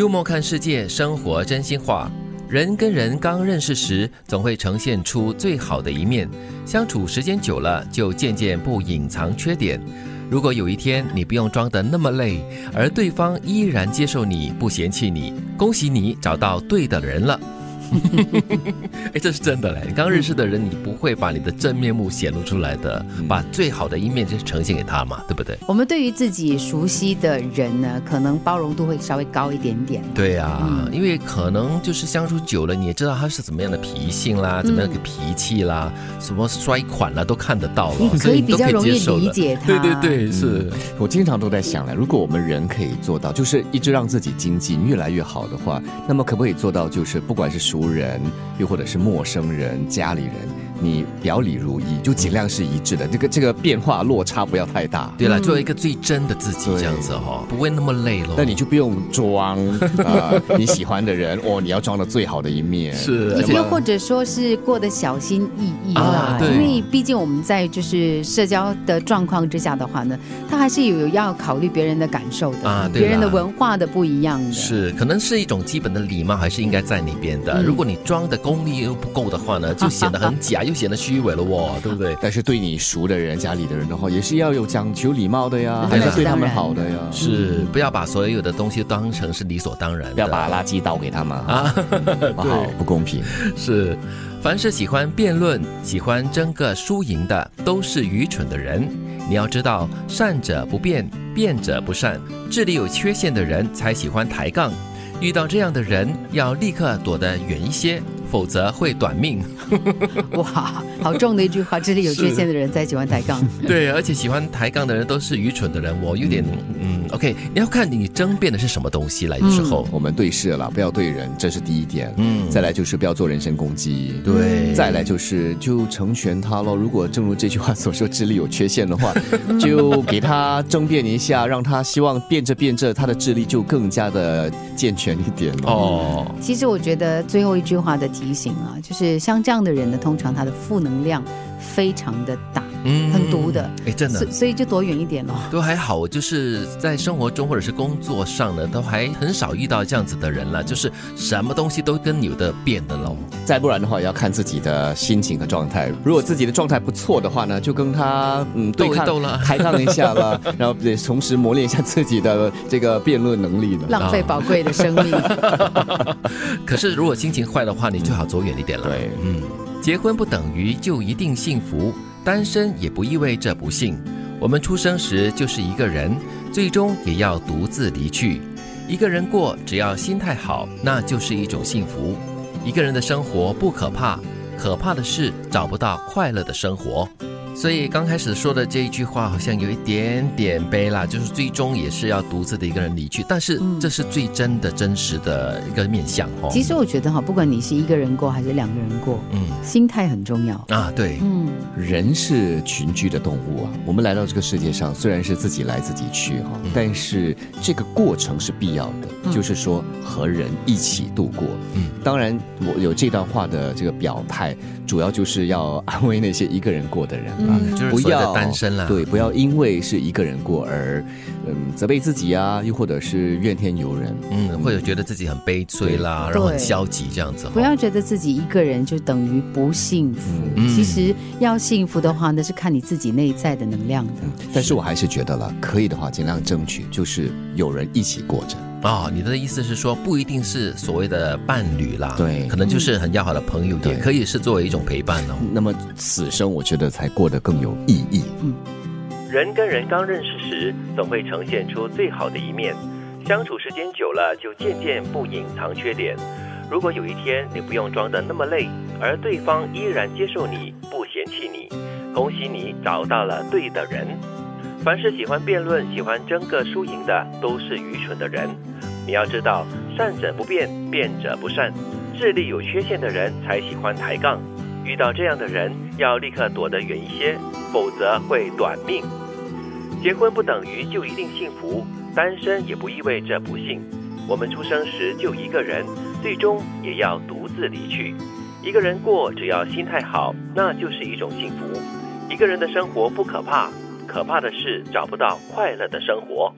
幽默看世界，生活真心话。人跟人刚认识时，总会呈现出最好的一面；相处时间久了，就渐渐不隐藏缺点。如果有一天你不用装得那么累，而对方依然接受你，不嫌弃你，恭喜你找到对的人了。哎，这是真的嘞！你刚认识的人，你不会把你的真面目显露出来的，把最好的一面就是呈现给他嘛，对不对？我们对于自己熟悉的人呢，可能包容度会稍微高一点点。对呀，因为可能就是相处久了，你也知道他是怎么样的脾性啦，怎么样的脾气啦，什么摔款啦，都看得到了，可以比较容易理解他。对对对，是我经常都在想了，如果我们人可以做到，就是一直让自己经济越来越好的话，那么可不可以做到，就是不管是熟人，又或者是陌生人、家里人。你表里如一，就尽量是一致的，这个这个变化落差不要太大。对了，做一个最真的自己，这样子哈，不会那么累了。那你就不用装啊，你喜欢的人哦，你要装的最好的一面。是，又或者说是过得小心翼翼啦，因为毕竟我们在就是社交的状况之下的话呢，他还是有要考虑别人的感受的啊，别人的文化的不一样的。是，可能是一种基本的礼貌，还是应该在那边的。如果你装的功力又不够的话呢，就显得很假。就显得虚伪了哦，对不对？但是对你熟的人、家里的人的话，也是要有讲求礼貌的呀，还是对他们好的呀。是，不要把所有的东西当成是理所当然，不要把垃圾倒给他们啊，不 好，不公平。是，凡是喜欢辩论、喜欢争个输赢的，都是愚蠢的人。你要知道，善者不辩，辩者不善。智力有缺陷的人才喜欢抬杠，遇到这样的人，要立刻躲得远一些。否则会短命。哇，好重的一句话！这里有缺陷的人才喜欢抬杠。对，而且喜欢抬杠的人都是愚蠢的人。我有点嗯，OK，你要看你争辩的是什么东西来的时候，我们对视了，不要对人，这是第一点。嗯，再来就是不要做人身攻击。对，再来就是就成全他喽。如果正如这句话所说，智力有缺陷的话，就给他争辩一下，让他希望变着变着，他的智力就更加的健全一点哦。其实我觉得最后一句话的。提醒啊，就是像这样的人呢，通常他的负能量非常的大。嗯，很毒的，哎，真的，所以就躲远一点咯。都还好，就是在生活中或者是工作上呢，都还很少遇到这样子的人了，就是什么东西都跟有的变的喽。再不然的话，也要看自己的心情和状态。如果自己的状态不错的话呢，就跟他嗯对抗斗了，抬杠一下了，然后得同时磨练一下自己的这个辩论能力了。浪费宝贵的生命。可是如果心情坏的话，你最好走远一点了。对，嗯，结婚不等于就一定幸福。单身也不意味着不幸。我们出生时就是一个人，最终也要独自离去。一个人过，只要心态好，那就是一种幸福。一个人的生活不可怕，可怕的是找不到快乐的生活。所以刚开始说的这一句话好像有一点点悲啦，就是最终也是要独自的一个人离去，但是这是最真的真实的一个面相哦。其实我觉得哈，不管你是一个人过还是两个人过，嗯，心态很重要啊。对，嗯，人是群居的动物啊。我们来到这个世界上，虽然是自己来自己去哈，但是这个过程是必要的，就是说和人一起度过。嗯，当然我有这段话的这个表态，主要就是要安慰那些一个人过的人。就是不要单身了，对，不要因为是一个人过而，嗯，责备自己啊，又或者是怨天尤人，嗯，或者觉得自己很悲催啦，然后很消极这样子。不要觉得自己一个人就等于不幸福，其实要幸福的话，那是看你自己内在的能量的。但是我还是觉得了，可以的话尽量争取，就是有人一起过着。啊，你的意思是说，不一定是所谓的伴侣啦，对，可能就是很要好的朋友，也可以是作为一种陪伴哦。那么此生我觉得才过得更有意义。嗯，人跟人刚认识时，总会呈现出最好的一面，相处时间久了，就渐渐不隐藏缺点。如果有一天你不用装的那么累，而对方依然接受你，不嫌弃你，恭喜你找到了对的人。凡是喜欢辩论、喜欢争个输赢的，都是愚蠢的人。你要知道，善者不辩，辩者不善。智力有缺陷的人才喜欢抬杠，遇到这样的人，要立刻躲得远一些，否则会短命。结婚不等于就一定幸福，单身也不意味着不幸。我们出生时就一个人，最终也要独自离去。一个人过，只要心态好，那就是一种幸福。一个人的生活不可怕。可怕的是找不到快乐的生活。